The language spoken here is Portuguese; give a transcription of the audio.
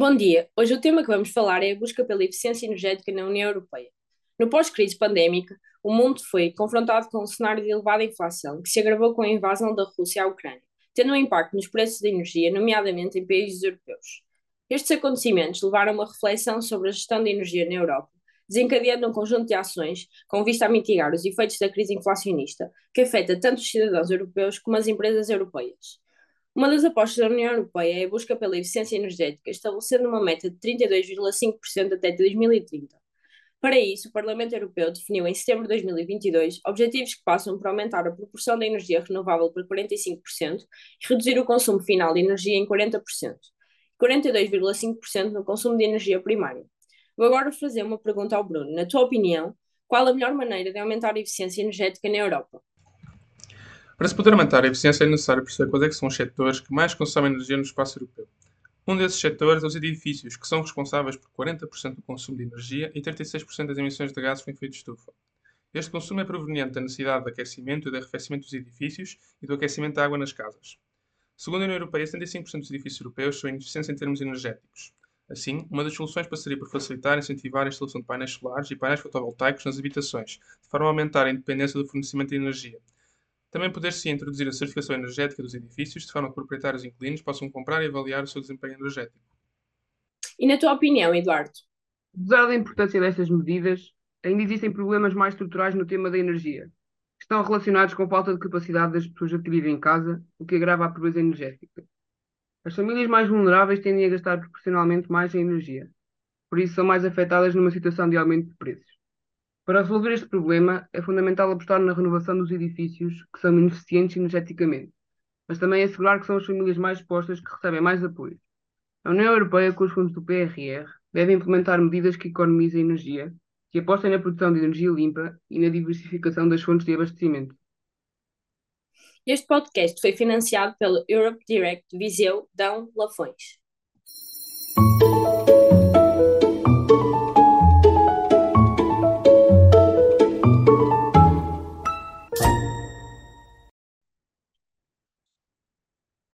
Bom dia. Hoje o tema que vamos falar é a busca pela eficiência energética na União Europeia. No pós-crise pandémica, o mundo foi confrontado com um cenário de elevada inflação, que se agravou com a invasão da Rússia à Ucrânia, tendo um impacto nos preços da energia, nomeadamente em países europeus. Estes acontecimentos levaram a uma reflexão sobre a gestão da energia na Europa, desencadeando um conjunto de ações com vista a mitigar os efeitos da crise inflacionista, que afeta tanto os cidadãos europeus como as empresas europeias. Uma das apostas da União Europeia é a busca pela eficiência energética, estabelecendo uma meta de 32,5% até 2030. Para isso, o Parlamento Europeu definiu em setembro de 2022 objetivos que passam por aumentar a proporção da energia renovável para 45% e reduzir o consumo final de energia em 40%, e 42,5% no consumo de energia primária. Vou agora fazer uma pergunta ao Bruno. Na tua opinião, qual a melhor maneira de aumentar a eficiência energética na Europa? Para se poder aumentar a eficiência é necessário perceber quais é são os setores que mais consomem energia no espaço europeu. Um desses setores é os edifícios, que são responsáveis por 40% do consumo de energia e 36% das emissões de gases com efeito de estufa. Este consumo é proveniente da necessidade de aquecimento e de arrefecimento dos edifícios e do aquecimento da água nas casas. Segundo a União Europeia, 75% dos edifícios europeus são ineficientes em termos energéticos. Assim, uma das soluções passaria por facilitar e incentivar a instalação de painéis solares e painéis fotovoltaicos nas habitações, de forma a aumentar a independência do fornecimento de energia, também poder-se introduzir a certificação energética dos edifícios, de forma que proprietários e inquilinos possam comprar e avaliar o seu desempenho energético. E na tua opinião, Eduardo? Dada a importância destas medidas, ainda existem problemas mais estruturais no tema da energia, que estão relacionados com a falta de capacidade das pessoas a viver em casa, o que agrava a pobreza energética. As famílias mais vulneráveis tendem a gastar proporcionalmente mais em energia, por isso são mais afetadas numa situação de aumento de preços. Para resolver este problema, é fundamental apostar na renovação dos edifícios que são ineficientes energeticamente, mas também assegurar que são as famílias mais expostas que recebem mais apoio. A União Europeia, com os fundos do PRR, deve implementar medidas que economizem energia, que apostem na produção de energia limpa e na diversificação das fontes de abastecimento. Este podcast foi financiado pelo Europe Direct Viseu Dão Lafões.